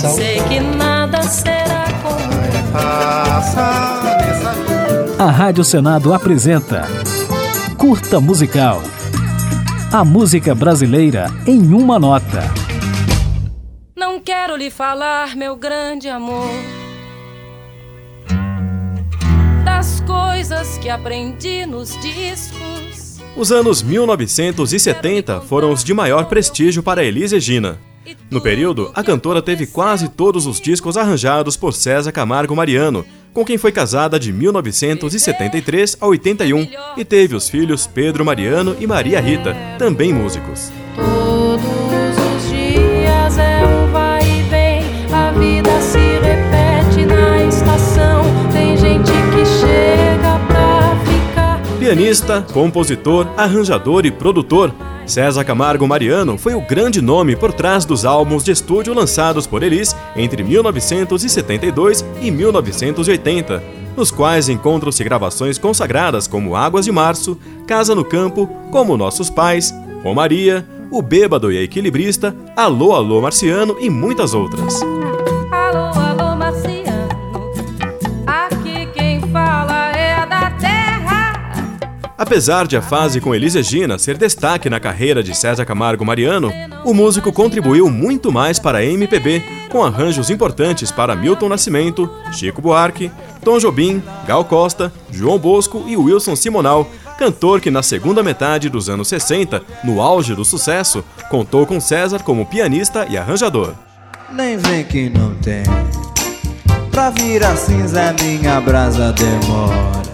coração. Sei que nada será como A Rádio Senado apresenta Curta Musical. A música brasileira em uma nota. Não quero lhe falar, meu grande amor, das coisas que aprendi nos discos. Os anos 1970 foram os de maior prestígio para Elis Regina. No período, a cantora teve quase todos os discos arranjados por César Camargo Mariano, com quem foi casada de 1973 a 81 e teve os filhos Pedro Mariano e Maria Rita, também músicos. Todos os dias Pianista, compositor, arranjador e produtor, César Camargo Mariano foi o grande nome por trás dos álbuns de estúdio lançados por Elis entre 1972 e 1980, nos quais encontram-se gravações consagradas como Águas de Março, Casa no Campo, Como Nossos Pais, Romaria, O Bêbado e a Equilibrista, Alô Alô Marciano e muitas outras. Apesar de a fase com Elis Regina ser destaque na carreira de César Camargo Mariano, o músico contribuiu muito mais para a MPB, com arranjos importantes para Milton Nascimento, Chico Buarque, Tom Jobim, Gal Costa, João Bosco e Wilson Simonal, cantor que na segunda metade dos anos 60, no auge do sucesso, contou com César como pianista e arranjador. Nem vem que não tem. Pra virar cinza minha brasa demora.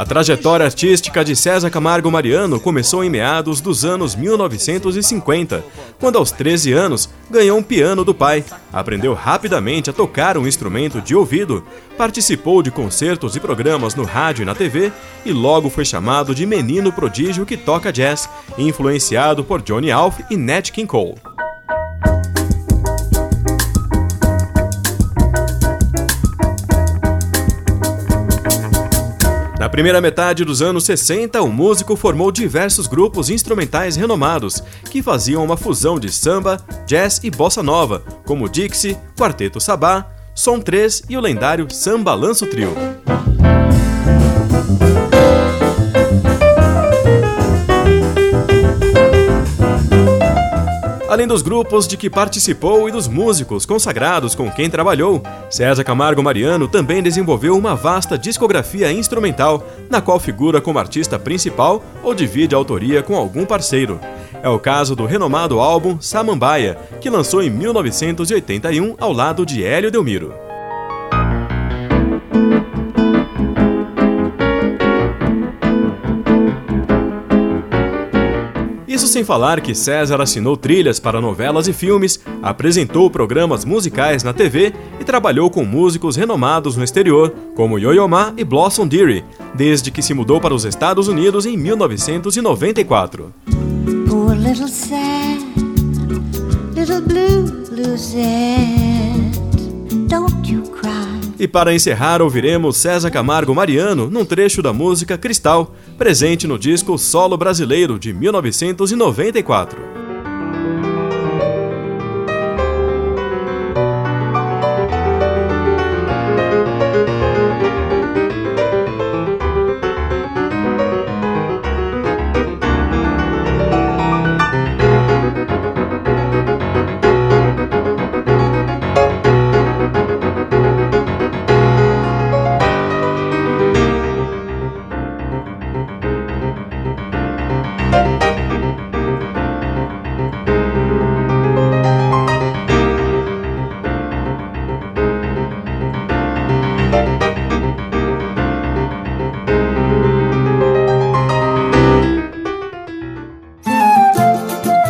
A trajetória artística de César Camargo Mariano começou em meados dos anos 1950, quando aos 13 anos ganhou um piano do pai, aprendeu rapidamente a tocar um instrumento de ouvido, participou de concertos e programas no rádio e na TV e logo foi chamado de menino prodígio que toca jazz, influenciado por Johnny Alf e Nat King Cole. Primeira metade dos anos 60, o músico formou diversos grupos instrumentais renomados que faziam uma fusão de samba, jazz e bossa nova, como Dixie, Quarteto Sabá, Som 3 e o lendário Samba Lanço Trio. Dos grupos de que participou e dos músicos consagrados com quem trabalhou, César Camargo Mariano também desenvolveu uma vasta discografia instrumental, na qual figura como artista principal ou divide a autoria com algum parceiro. É o caso do renomado álbum Samambaia, que lançou em 1981 ao lado de Hélio Delmiro. Isso sem falar que César assinou trilhas para novelas e filmes, apresentou programas musicais na TV e trabalhou com músicos renomados no exterior, como Yo-Yo Ma e Blossom Dearie, desde que se mudou para os Estados Unidos em 1994. Poor little sad, little blue. Don't you cry. E para encerrar, ouviremos César Camargo Mariano num trecho da música Cristal, presente no disco Solo Brasileiro de 1994.